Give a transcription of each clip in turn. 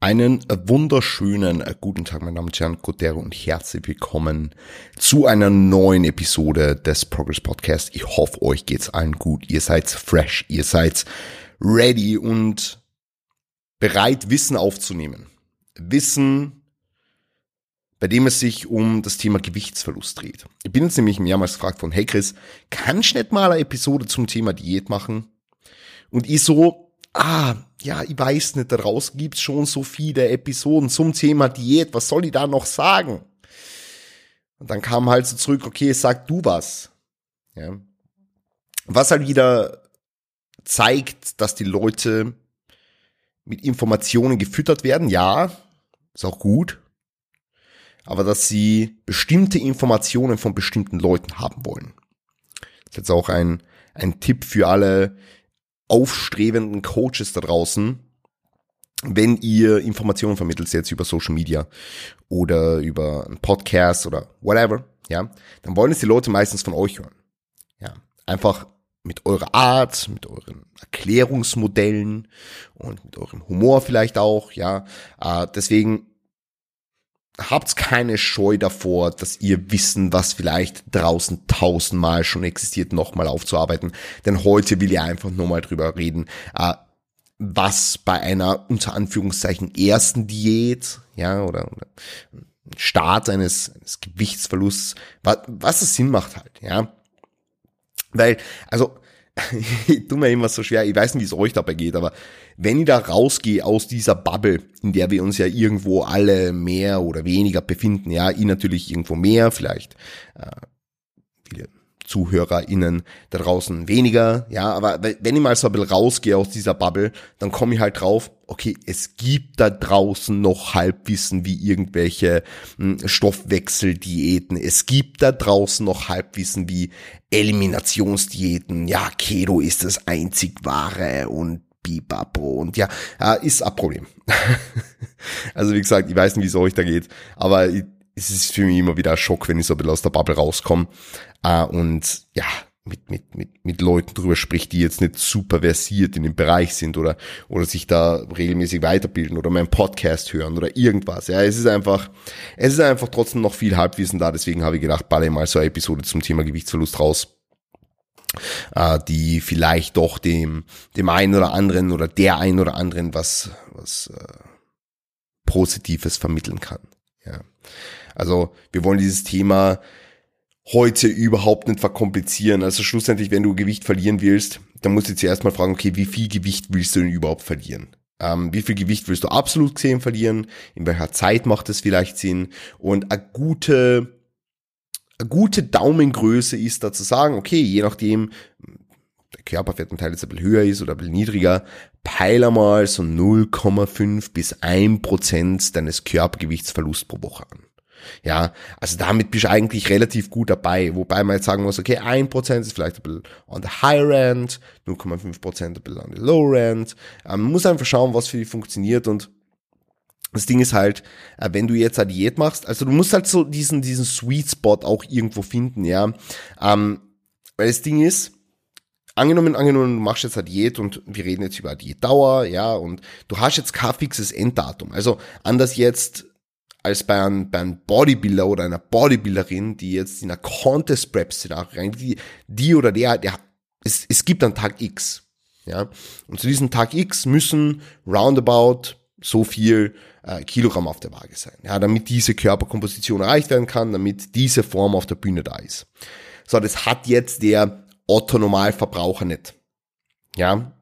Einen wunderschönen äh, guten Tag, meine Damen und Herren, Codero und herzlich willkommen zu einer neuen Episode des Progress Podcast. Ich hoffe, euch geht's allen gut. Ihr seid fresh, ihr seid ready und bereit, Wissen aufzunehmen. Wissen, bei dem es sich um das Thema Gewichtsverlust dreht. Ich bin jetzt nämlich mehrmals gefragt von, hey Chris, kannst du nicht mal eine Episode zum Thema Diät machen? Und ich so, ah, ja, ich weiß nicht, daraus gibt's schon so viele Episoden zum Thema Diät, was soll ich da noch sagen? Und dann kam halt so zurück, okay, sag du was. Ja. Was halt wieder zeigt, dass die Leute mit Informationen gefüttert werden, ja, ist auch gut, aber dass sie bestimmte Informationen von bestimmten Leuten haben wollen. Das ist jetzt auch ein, ein Tipp für alle aufstrebenden Coaches da draußen, wenn ihr Informationen vermittelt jetzt über Social Media oder über einen Podcast oder whatever, ja, dann wollen es die Leute meistens von euch hören. Ja, einfach mit eurer Art, mit euren Erklärungsmodellen und mit eurem Humor vielleicht auch, ja. Äh, deswegen habt keine Scheu davor, dass ihr Wissen, was vielleicht draußen tausendmal schon existiert, nochmal aufzuarbeiten. Denn heute will ich einfach nur mal drüber reden, äh, was bei einer unter Anführungszeichen ersten Diät, ja, oder, oder Start eines, eines Gewichtsverlusts, was, was es Sinn macht halt, ja. Weil, also, ich tue mir immer so schwer, ich weiß nicht, wie es euch dabei geht, aber wenn ich da rausgehe aus dieser Bubble, in der wir uns ja irgendwo alle mehr oder weniger befinden, ja, ich natürlich irgendwo mehr, vielleicht äh, ZuhörerInnen da draußen weniger, ja, aber wenn ich mal so ein bisschen rausgehe aus dieser Bubble, dann komme ich halt drauf, okay, es gibt da draußen noch Halbwissen wie irgendwelche hm, Stoffwechseldiäten, es gibt da draußen noch Halbwissen wie Eliminationsdiäten, ja, Keto ist das einzig wahre und Bipapo und ja, ist ein Problem. also wie gesagt, ich weiß nicht, wie es euch da geht, aber es ist für mich immer wieder ein Schock, wenn ich so ein bisschen aus der Bubble rauskomme äh, und ja, mit, mit, mit, mit Leuten drüber spricht, die jetzt nicht super versiert in dem Bereich sind oder, oder sich da regelmäßig weiterbilden oder meinen Podcast hören oder irgendwas. Ja, es ist einfach, es ist einfach trotzdem noch viel Halbwissen da. Deswegen habe ich gedacht, balle mal so eine Episode zum Thema Gewichtsverlust raus äh, die vielleicht doch dem, dem einen oder anderen oder der einen oder anderen was, was äh, Positives vermitteln kann. Ja. Also wir wollen dieses Thema heute überhaupt nicht verkomplizieren. Also schlussendlich, wenn du Gewicht verlieren willst, dann musst du zuerst mal fragen, okay, wie viel Gewicht willst du denn überhaupt verlieren? Ähm, wie viel Gewicht willst du absolut gesehen verlieren? In welcher Zeit macht es vielleicht Sinn? Und eine gute eine gute Daumengröße ist da zu sagen, okay, je nachdem, der Körperfettanteil jetzt ein bisschen höher ist oder ein bisschen niedriger, peile mal so 0,5 bis 1 Prozent deines Körpergewichtsverlust pro Woche an. Ja, also damit bist du eigentlich relativ gut dabei, wobei man jetzt sagen muss, okay, 1% ist vielleicht ein bisschen on the higher end, 0,5% ein bisschen on the lower end. Ähm, man muss einfach schauen, was für dich funktioniert und das Ding ist halt, äh, wenn du jetzt eine Diät machst, also du musst halt so diesen, diesen Sweet Spot auch irgendwo finden, ja. Ähm, weil das Ding ist, angenommen, angenommen, du machst jetzt eine Diät und wir reden jetzt über Diätdauer, ja, und du hast jetzt kein fixes Enddatum. Also anders jetzt als bei einem, bei einem Bodybuilder oder einer Bodybuilderin, die jetzt in einer Contest Prep Szenario rein, die, die oder der, der, es, es gibt einen Tag X, ja. Und zu diesem Tag X müssen roundabout so viel äh, Kilogramm auf der Waage sein, ja, damit diese Körperkomposition erreicht werden kann, damit diese Form auf der Bühne da ist. So, das hat jetzt der Otto Normalverbraucher nicht. Ja.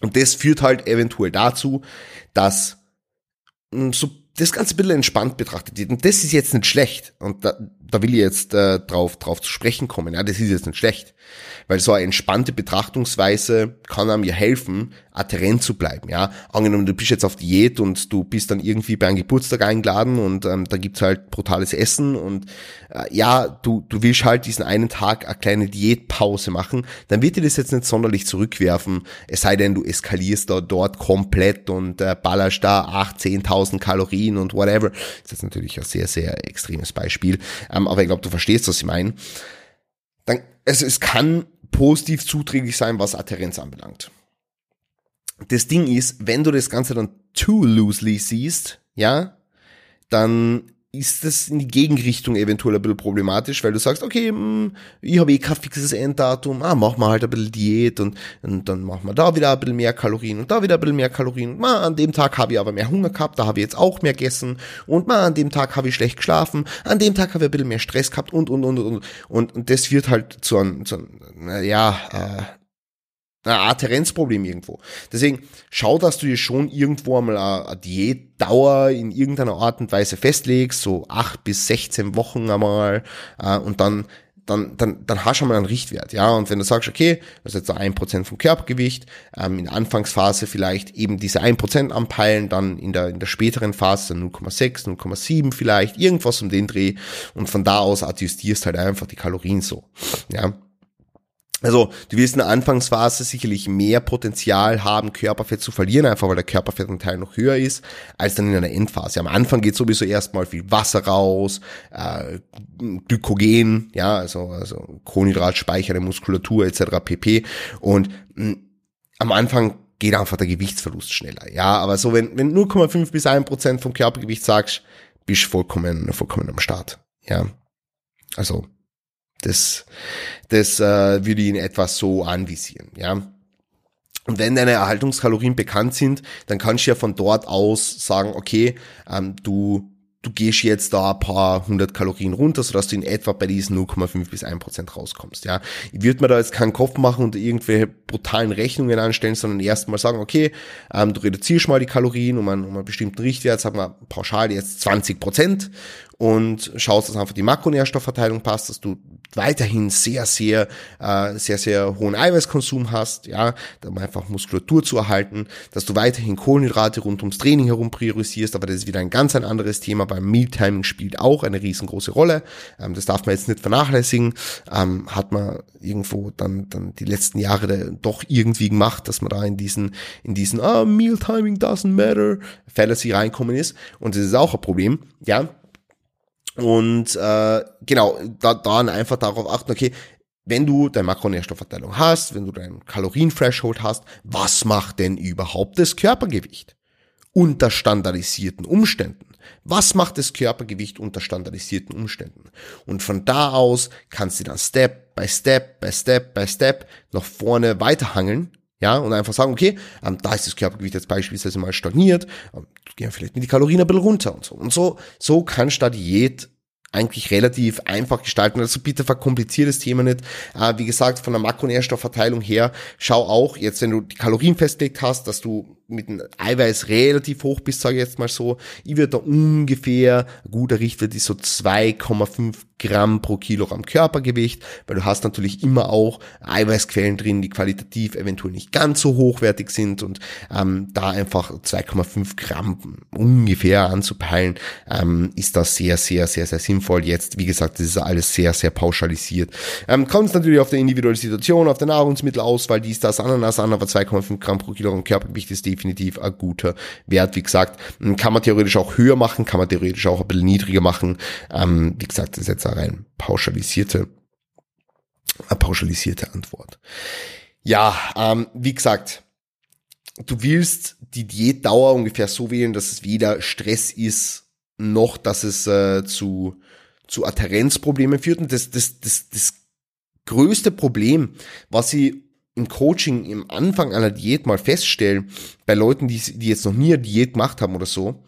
Und das führt halt eventuell dazu, dass so das Ganze ein bisschen entspannt betrachtet. Und das ist jetzt nicht schlecht. Und da, da will ich jetzt äh, drauf, drauf zu sprechen kommen. Ja, das ist jetzt nicht schlecht. Weil so eine entspannte Betrachtungsweise kann einem ja helfen, adherent zu bleiben. Ja, angenommen, du bist jetzt auf Diät und du bist dann irgendwie bei einem Geburtstag eingeladen und ähm, da gibt's halt brutales Essen und äh, ja, du, du willst halt diesen einen Tag eine kleine Diätpause machen, dann wird dir das jetzt nicht sonderlich zurückwerfen, es sei denn, du eskalierst da dort komplett und äh, ballerst da 8, 10.000 Kalorien und whatever. Das ist jetzt natürlich ein sehr, sehr extremes Beispiel, ähm, aber ich glaube, du verstehst, was ich meine. Dann, also es kann positiv zuträglich sein, was Adherenz anbelangt. das Ding ist, wenn du das Ganze dann too loosely siehst, ja, dann ist das in die Gegenrichtung eventuell ein bisschen problematisch, weil du sagst, okay, hm, ich habe eh kein fixes Enddatum, ah, machen wir halt ein bisschen Diät und, und dann machen wir da wieder ein bisschen mehr Kalorien und da wieder ein bisschen mehr Kalorien. Und mal an dem Tag habe ich aber mehr Hunger gehabt, da habe ich jetzt auch mehr gegessen und mal an dem Tag habe ich schlecht geschlafen, an dem Tag habe ich ein bisschen mehr Stress gehabt und, und, und, und, und, und das wird halt zu einem, zu einem ja, äh, eine Adherenzproblem irgendwo. Deswegen schau, dass du dir schon irgendwo einmal eine Diätdauer in irgendeiner Art und Weise festlegst, so acht bis 16 Wochen einmal, äh, und dann dann, dann, dann hast du schon mal einen Richtwert, ja. Und wenn du sagst, okay, das ist jetzt ein Prozent vom Körpergewicht, ähm, in der Anfangsphase vielleicht eben diese ein Prozent anpeilen, dann in der, in der späteren Phase 0,6, 0,7 vielleicht, irgendwas um den Dreh und von da aus adjustierst halt einfach die Kalorien so, ja. Also du wirst in der Anfangsphase sicherlich mehr Potenzial haben, Körperfett zu verlieren, einfach weil der Körperfettanteil noch höher ist, als dann in einer Endphase. Am Anfang geht sowieso erstmal viel Wasser raus, äh, Glykogen, ja, also, also Kohlenhydratspeicher der Muskulatur etc. pp. Und mh, hm, am Anfang geht einfach der Gewichtsverlust schneller. Ja, aber so wenn, wenn 0,5 bis 1 Prozent vom Körpergewicht sagst, bist du vollkommen, vollkommen am Start. Ja, also das, das äh, würde ihn etwas so anvisieren, ja. Und wenn deine Erhaltungskalorien bekannt sind, dann kannst du ja von dort aus sagen, okay, ähm, du du gehst jetzt da ein paar hundert Kalorien runter, sodass du in etwa bei diesen 0,5 bis 1 Prozent rauskommst. Ja, ich würde mir da jetzt keinen Kopf machen und irgendwelche brutalen Rechnungen anstellen, sondern erstmal sagen, okay, ähm, du reduzierst mal die Kalorien um einen, um einen bestimmten Richtwert, sagen wir pauschal jetzt 20 Prozent und schaust, dass einfach die Makronährstoffverteilung passt, dass du weiterhin sehr, sehr, äh, sehr, sehr hohen Eiweißkonsum hast, ja, um einfach Muskulatur zu erhalten, dass du weiterhin Kohlenhydrate rund ums Training herum priorisierst, aber das ist wieder ein ganz ein anderes Thema, beim Mealtiming spielt auch eine riesengroße Rolle, ähm, das darf man jetzt nicht vernachlässigen, ähm, hat man irgendwo dann, dann die letzten Jahre doch irgendwie gemacht, dass man da in diesen, in diesen, ah, Mealtiming doesn't matter, Fallacy reinkommen ist und das ist auch ein Problem, ja, und äh, genau, da, dann einfach darauf achten, okay, wenn du deine Makronährstoffverteilung hast, wenn du dein Kalorien-Threshold hast, was macht denn überhaupt das Körpergewicht? Unter standardisierten Umständen. Was macht das Körpergewicht unter standardisierten Umständen? Und von da aus kannst du dann Step by Step by Step by Step nach vorne weiterhangeln ja, und einfach sagen, okay, ähm, da ist das Körpergewicht jetzt beispielsweise mal stagniert, ähm, gehen vielleicht mit die Kalorien ein bisschen runter und so. Und so, so kannst du da Diät eigentlich relativ einfach gestalten. Also bitte verkompliziert das Thema nicht. Äh, wie gesagt, von der Makronährstoffverteilung her, schau auch, jetzt wenn du die Kalorien festgelegt hast, dass du mit dem Eiweiß relativ hoch bist, sage ich jetzt mal so. Ich würde da ungefähr, ein guter Richtwert ist so 2,5 Gramm pro Kilogramm Körpergewicht, weil du hast natürlich immer auch Eiweißquellen drin, die qualitativ eventuell nicht ganz so hochwertig sind und ähm, da einfach 2,5 Gramm ungefähr anzupeilen, ähm, ist das sehr, sehr, sehr, sehr sinnvoll. Jetzt, wie gesagt, das ist alles sehr, sehr pauschalisiert. Ähm, kommt es natürlich auf die individuelle Situation, auf der Nahrungsmittelauswahl, die ist das Ananas an, aber 2,5 Gramm pro Kilogramm Körpergewicht ist definitiv ein guter Wert. Wie gesagt, kann man theoretisch auch höher machen, kann man theoretisch auch ein bisschen niedriger machen. Ähm, wie gesagt, das ist jetzt eine rein pauschalisierte, eine pauschalisierte Antwort. Ja, ähm, wie gesagt, du willst die Diätdauer ungefähr so wählen, dass es weder Stress ist, noch dass es äh, zu, zu Adherenzproblemen führt. Und das, das, das, das größte Problem, was sie im Coaching im Anfang einer Diät mal feststellen, bei Leuten, die, die jetzt noch nie eine Diät gemacht haben oder so,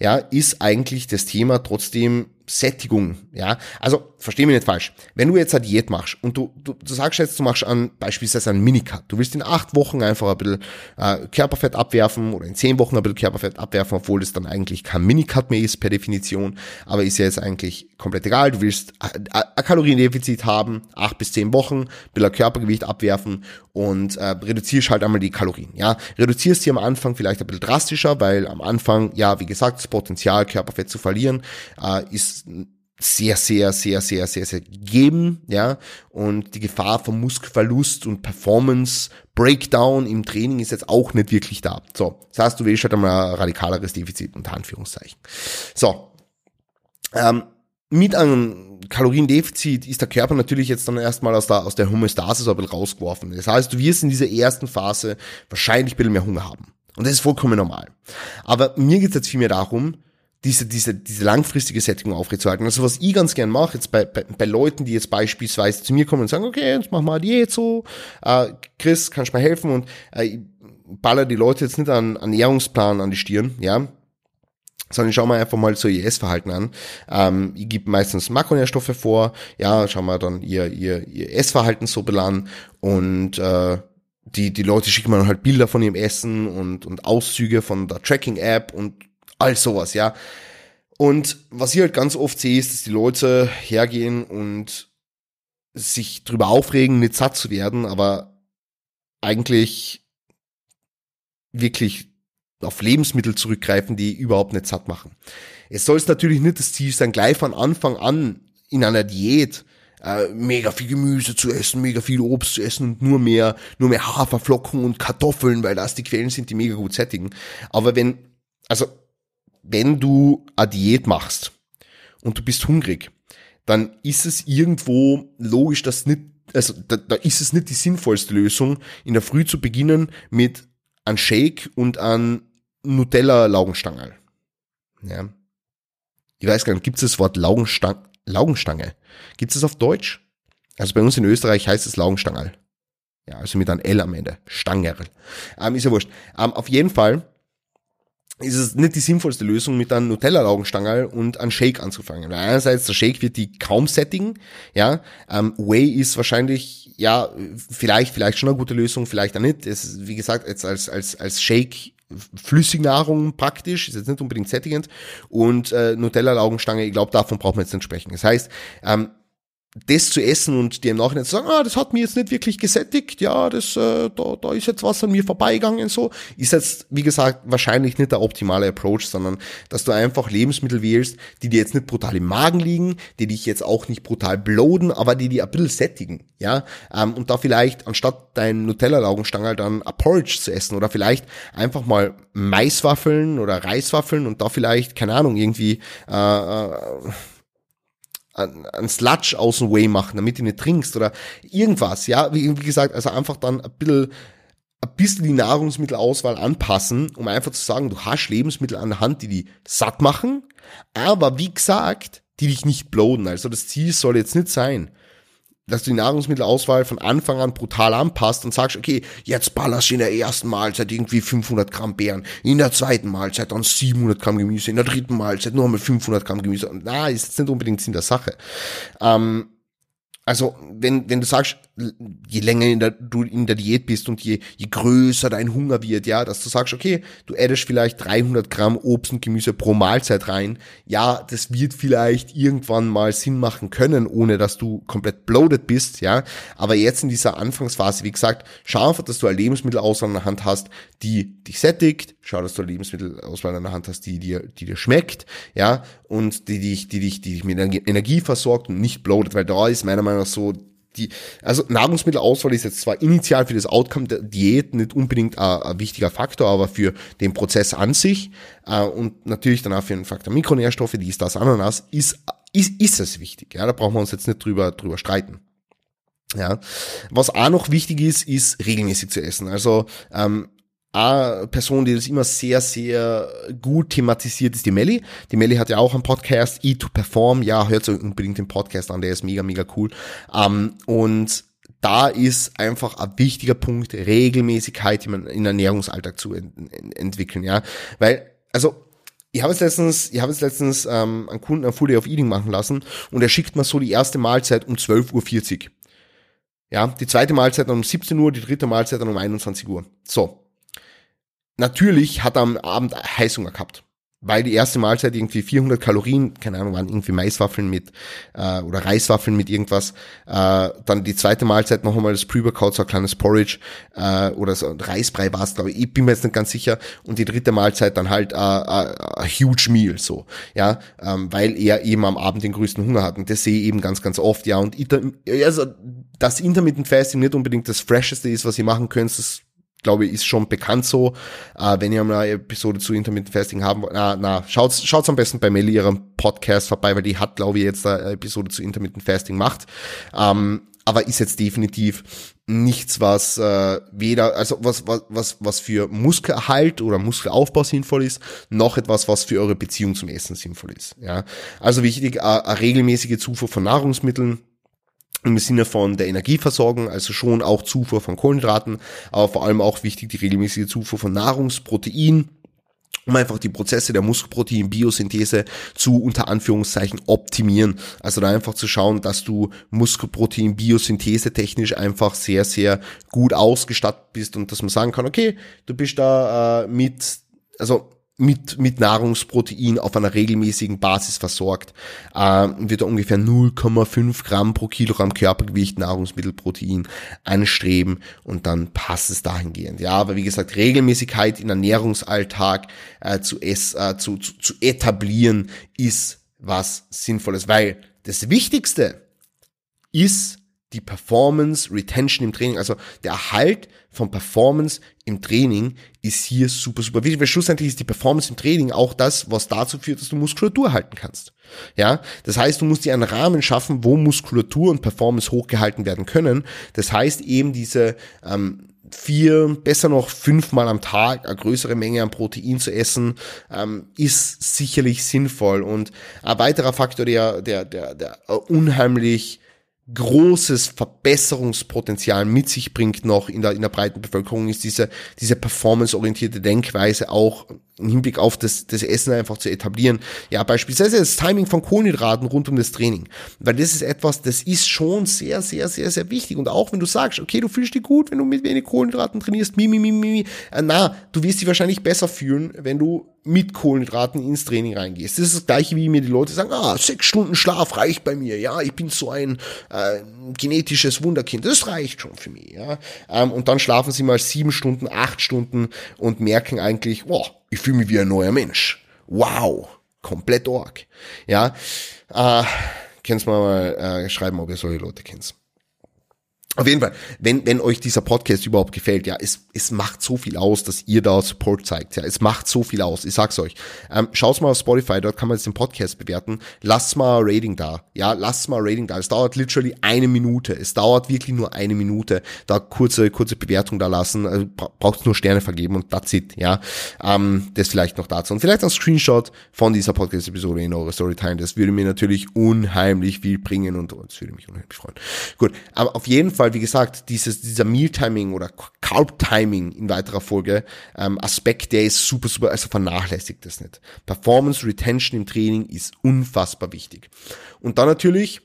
ja, ist eigentlich das Thema trotzdem Sättigung, ja. Also, versteh mich nicht falsch. Wenn du jetzt eine Diät machst und du, du, du sagst jetzt, du machst an, beispielsweise einen Minicut. Du willst in acht Wochen einfach ein bisschen äh, Körperfett abwerfen oder in zehn Wochen ein bisschen Körperfett abwerfen, obwohl das dann eigentlich kein Minicut mehr ist per Definition. Aber ist ja jetzt eigentlich komplett egal. Du willst ein Kaloriendefizit haben, acht bis zehn Wochen, ein bisschen Körpergewicht abwerfen und äh, reduzierst halt einmal die Kalorien, ja. Reduzierst sie am Anfang vielleicht ein bisschen drastischer, weil am Anfang, ja, wie gesagt, das Potenzial, Körperfett zu verlieren, äh, ist sehr, sehr, sehr, sehr, sehr, sehr gegeben, ja, und die Gefahr von Muskelverlust und Performance Breakdown im Training ist jetzt auch nicht wirklich da. So, das heißt, du willst halt einmal ein radikaleres Defizit unter Anführungszeichen. So, ähm, mit einem Kaloriendefizit ist der Körper natürlich jetzt dann erstmal aus der, aus der Homöostase so ein bisschen rausgeworfen. Das heißt, du wirst in dieser ersten Phase wahrscheinlich ein bisschen mehr Hunger haben. Und das ist vollkommen normal. Aber mir geht es jetzt vielmehr darum, diese, diese, diese langfristige Sättigung aufrechtzuerhalten. Also was ich ganz gern mache, jetzt bei, bei, bei Leuten, die jetzt beispielsweise zu mir kommen und sagen, okay, jetzt machen wir Diät so, äh, Chris, kannst du mir helfen? Und äh, baller die Leute jetzt nicht an Ernährungsplan an die Stirn, ja, sondern ich schaue mir einfach mal so ihr Essverhalten an. Ähm, ich gebe meistens Makronährstoffe vor, ja, schauen wir dann ihr, ihr, ihr Essverhalten so belan und äh, die, die Leute schicken mir dann halt Bilder von ihrem Essen und, und Auszüge von der Tracking-App und all sowas, ja. Und was ich halt ganz oft sehe, ist, dass die Leute hergehen und sich drüber aufregen, nicht satt zu werden, aber eigentlich wirklich auf Lebensmittel zurückgreifen, die überhaupt nicht satt machen. Es soll es natürlich nicht das Ziel sein, gleich von Anfang an in einer Diät äh, mega viel Gemüse zu essen, mega viel Obst zu essen und nur mehr, nur mehr Haferflocken und Kartoffeln, weil das die Quellen sind, die mega gut sättigen. Aber wenn, also, wenn du eine Diät machst und du bist hungrig, dann ist es irgendwo logisch, dass nicht, also da, da ist es nicht die sinnvollste Lösung, in der Früh zu beginnen mit an Shake und an Nutella-Laugenstange. Ja. Ich weiß gar nicht, gibt es das Wort Laugenstange? Laugenstange? Gibt es das auf Deutsch? Also bei uns in Österreich heißt es Laugenstangerl. Ja, also mit einem L am Ende. Stangerl. Ähm, ist ja wurscht. Ähm, auf jeden Fall ist es nicht die sinnvollste Lösung, mit einem Nutella-Laugenstangerl und einem Shake anzufangen. Weil einerseits, der Shake wird die kaum sättigen, ja. Ähm, Whey ist wahrscheinlich, ja, vielleicht, vielleicht schon eine gute Lösung, vielleicht auch nicht. Es ist, wie gesagt, jetzt als, als, als Shake Flüssignahrung praktisch, ist jetzt nicht unbedingt sättigend. Und äh, Nutella-Laugenstange, ich glaube, davon braucht man jetzt nicht sprechen. Das heißt, ähm, das zu essen und dir im Nachhinein zu sagen, ah, das hat mir jetzt nicht wirklich gesättigt, ja, das, äh, da, da ist jetzt was an mir vorbeigegangen, so, ist jetzt, wie gesagt, wahrscheinlich nicht der optimale Approach, sondern, dass du einfach Lebensmittel wählst, die dir jetzt nicht brutal im Magen liegen, die dich jetzt auch nicht brutal bloden, aber die dir ein bisschen sättigen, ja, ähm, und da vielleicht, anstatt dein Nutella-Laugenstangerl dann ein Porridge zu essen oder vielleicht einfach mal Maiswaffeln oder Reiswaffeln und da vielleicht, keine Ahnung, irgendwie, äh, äh ein Sludge aus dem Way machen, damit du nicht trinkst oder irgendwas, ja, wie, wie gesagt, also einfach dann ein bisschen, ein bisschen die Nahrungsmittelauswahl anpassen, um einfach zu sagen, du hast Lebensmittel an der Hand, die die satt machen, aber wie gesagt, die dich nicht bloden. Also das Ziel soll jetzt nicht sein, dass du die Nahrungsmittelauswahl von Anfang an brutal anpasst und sagst, okay, jetzt ballerst du in der ersten Mahlzeit irgendwie 500 Gramm Beeren, in der zweiten Mahlzeit dann 700 Gramm Gemüse, in der dritten Mahlzeit einmal 500 Gramm Gemüse. Na, ist jetzt nicht unbedingt Sinn der Sache. Ähm, also, wenn, wenn du sagst, je länger in der, du in der Diät bist und je, je größer dein Hunger wird, ja, dass du sagst, okay, du addest vielleicht 300 Gramm Obst und Gemüse pro Mahlzeit rein, ja, das wird vielleicht irgendwann mal Sinn machen können, ohne dass du komplett bloated bist, ja, aber jetzt in dieser Anfangsphase, wie gesagt, schau einfach, dass du eine Lebensmittelauswahl an der Hand hast, die dich sättigt, schau, dass du eine Lebensmittelauswahl an der Hand hast, die dir, die dir schmeckt, ja, und die dich, die dich, die dich mit Energie versorgt und nicht bloated, weil da ist meiner Meinung nach so die, also Nahrungsmittelauswahl ist jetzt zwar initial für das Outcome der Diät nicht unbedingt ein, ein wichtiger Faktor, aber für den Prozess an sich äh, und natürlich dann auch für den Faktor Mikronährstoffe, die ist das Ananas, ist, ist, ist es wichtig. Ja, da brauchen wir uns jetzt nicht drüber, drüber streiten. Ja, was auch noch wichtig ist, ist regelmäßig zu essen. Also ähm, eine Person, die das immer sehr, sehr gut thematisiert, ist die Melli. Die Melli hat ja auch einen Podcast, E to Perform. Ja, hört euch unbedingt den Podcast an, der ist mega, mega cool. Ähm, und da ist einfach ein wichtiger Punkt, Regelmäßigkeit in Ernährungsalltag zu ent entwickeln, ja. Weil, also, ich habe es letztens, ich habe es letztens ähm, einen Kunden ein Full Day of Eating machen lassen und er schickt mir so die erste Mahlzeit um 12.40 Uhr. Ja, die zweite Mahlzeit dann um 17 Uhr, die dritte Mahlzeit dann um 21 Uhr. So. Natürlich hat er am Abend Heißhunger gehabt, weil die erste Mahlzeit irgendwie 400 Kalorien, keine Ahnung, waren irgendwie Maiswaffeln mit äh, oder Reiswaffeln mit irgendwas. Äh, dann die zweite Mahlzeit noch einmal das Pre-Workout, so ein kleines Porridge äh, oder so ein Reisbrei war es, glaube ich. Ich bin mir jetzt nicht ganz sicher. Und die dritte Mahlzeit dann halt äh, äh, a huge meal, so ja, ähm, weil er eben am Abend den größten Hunger hat. Und das sehe ich eben ganz, ganz oft, ja. Und ich, also das Intermittent Fasting nicht unbedingt das Fresheste ist, was ihr machen könnt. Das glaube ist schon bekannt so. Äh, wenn ihr mal eine Episode zu Intermittent Fasting haben wollt, na, na, schaut, schaut's am besten bei Melly ihrem Podcast vorbei, weil die hat, glaube ich, jetzt eine Episode zu Intermittent Fasting macht. Ähm, aber ist jetzt definitiv nichts, was äh, weder, also was, was, was, was für Muskelerhalt oder Muskelaufbau sinnvoll ist, noch etwas, was für eure Beziehung zum Essen sinnvoll ist. Ja, also wichtig, äh, eine regelmäßige Zufuhr von Nahrungsmitteln, im Sinne von der Energieversorgung, also schon auch Zufuhr von Kohlenhydraten, aber vor allem auch wichtig die regelmäßige Zufuhr von Nahrungsprotein, um einfach die Prozesse der Muskelprotein-Biosynthese zu unter Anführungszeichen optimieren. Also da einfach zu schauen, dass du Muskelprotein-Biosynthese technisch einfach sehr, sehr gut ausgestattet bist und dass man sagen kann, okay, du bist da äh, mit, also mit, mit Nahrungsprotein auf einer regelmäßigen Basis versorgt, äh, wird er ungefähr 0,5 Gramm pro Kilogramm Körpergewicht Nahrungsmittelprotein anstreben und dann passt es dahingehend. Ja, aber wie gesagt, Regelmäßigkeit in Ernährungsalltag äh, zu, ess, äh, zu, zu, zu etablieren ist was Sinnvolles, weil das Wichtigste ist die Performance Retention im Training, also der Erhalt von Performance im Training ist hier super, super wichtig, weil schlussendlich ist die Performance im Training auch das, was dazu führt, dass du Muskulatur halten kannst. Ja, das heißt, du musst dir einen Rahmen schaffen, wo Muskulatur und Performance hochgehalten werden können. Das heißt eben diese ähm, vier, besser noch fünfmal am Tag eine größere Menge an Protein zu essen, ähm, ist sicherlich sinnvoll. Und ein weiterer Faktor, der, der, der, der unheimlich großes Verbesserungspotenzial mit sich bringt noch in der, in der breiten Bevölkerung, ist diese, diese performanceorientierte Denkweise auch im Hinblick auf das, das Essen einfach zu etablieren. Ja, beispielsweise das Timing von Kohlenhydraten rund um das Training. Weil das ist etwas, das ist schon sehr, sehr, sehr, sehr wichtig. Und auch wenn du sagst, okay, du fühlst dich gut, wenn du mit wenig Kohlenhydraten trainierst, mi, mi, mi, mi, äh, na, du wirst dich wahrscheinlich besser fühlen, wenn du mit Kohlenhydraten ins Training reingehst. Das ist das gleiche, wie mir die Leute sagen, ah, sechs Stunden Schlaf reicht bei mir, ja, ich bin so ein äh, genetisches Wunderkind, das reicht schon für mich, ja. Ähm, und dann schlafen sie mal sieben Stunden, acht Stunden und merken eigentlich, boah, ich fühle mich wie ein neuer Mensch. Wow, komplett org. Ja, äh, kannst mal äh, schreiben, ob ihr solche Leute kennt. Auf jeden Fall, wenn, wenn euch dieser Podcast überhaupt gefällt, ja, es, es macht so viel aus, dass ihr da Support zeigt, ja, es macht so viel aus, ich sag's euch. Ähm, schaut's mal auf Spotify, dort kann man jetzt den Podcast bewerten, lasst mal ein Rating da, ja, lasst mal ein Rating da, es dauert literally eine Minute, es dauert wirklich nur eine Minute, da kurze, kurze Bewertung da lassen, also braucht nur Sterne vergeben und that's it, ja, ähm, das vielleicht noch dazu. Und vielleicht ein Screenshot von dieser Podcast-Episode in eure Story teilen, das würde mir natürlich unheimlich viel bringen und das würde mich unheimlich freuen. Gut, aber auf jeden Fall Fall, wie gesagt, dieses, dieser Meal-Timing oder Carb-Timing in weiterer Folge, ähm, Aspekt, der ist super, super, also vernachlässigt das nicht. Performance Retention im Training ist unfassbar wichtig. Und dann natürlich,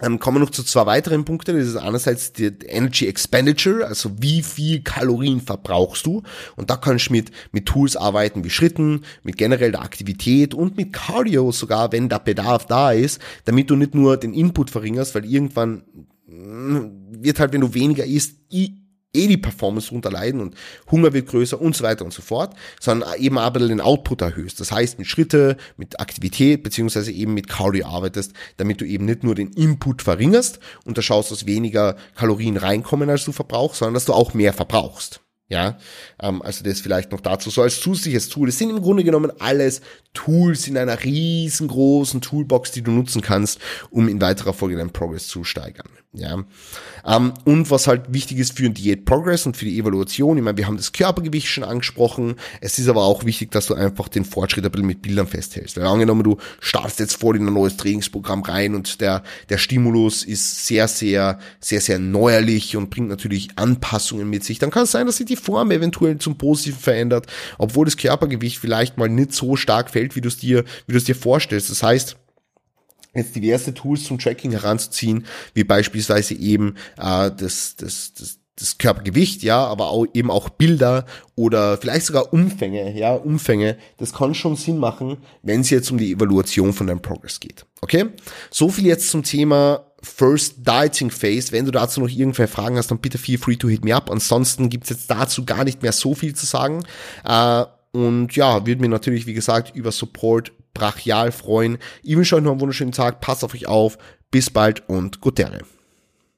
ähm, kommen wir noch zu zwei weiteren Punkten. Das ist einerseits die Energy Expenditure, also wie viel Kalorien verbrauchst du. Und da kannst du mit, mit Tools arbeiten wie Schritten, mit generell der Aktivität und mit Cardio sogar, wenn der Bedarf da ist, damit du nicht nur den Input verringerst, weil irgendwann wird halt, wenn du weniger isst, eh die Performance runter leiden und Hunger wird größer und so weiter und so fort, sondern eben aber den Output erhöhst. Das heißt, mit Schritte, mit Aktivität, beziehungsweise eben mit Cardio arbeitest, damit du eben nicht nur den Input verringerst und da schaust, dass weniger Kalorien reinkommen, als du verbrauchst, sondern dass du auch mehr verbrauchst. Ja, ähm, also das vielleicht noch dazu so als zusätzliches Tool. Es sind im Grunde genommen alles Tools in einer riesengroßen Toolbox, die du nutzen kannst, um in weiterer Folge deinen Progress zu steigern. Ja, ähm, und was halt wichtig ist für den Diät Progress und für die Evaluation. Ich meine, wir haben das Körpergewicht schon angesprochen. Es ist aber auch wichtig, dass du einfach den Fortschritt ein bisschen mit Bildern festhältst. Weil angenommen, du startest jetzt voll in ein neues Trainingsprogramm rein und der der Stimulus ist sehr, sehr, sehr, sehr neuerlich und bringt natürlich Anpassungen mit sich. Dann kann es sein, dass sich die Form eventuell zum Positiven verändert, obwohl das Körpergewicht vielleicht mal nicht so stark fällt, wie du es dir, wie du es dir vorstellst. Das heißt, jetzt diverse Tools zum Tracking heranzuziehen, wie beispielsweise eben äh, das, das, das, das Körpergewicht, ja, aber auch eben auch Bilder oder vielleicht sogar Umfänge, ja, Umfänge. Das kann schon Sinn machen, wenn es jetzt um die Evaluation von deinem Progress geht. Okay? So viel jetzt zum Thema First Dieting Phase. Wenn du dazu noch irgendwelche Fragen hast, dann bitte feel free to hit me up. Ansonsten gibt's jetzt dazu gar nicht mehr so viel zu sagen. Äh, und ja, würde mir natürlich, wie gesagt, über Support brachial freuen. Ich wünsche euch noch einen wunderschönen Tag. Passt auf euch auf. Bis bald und Guterre.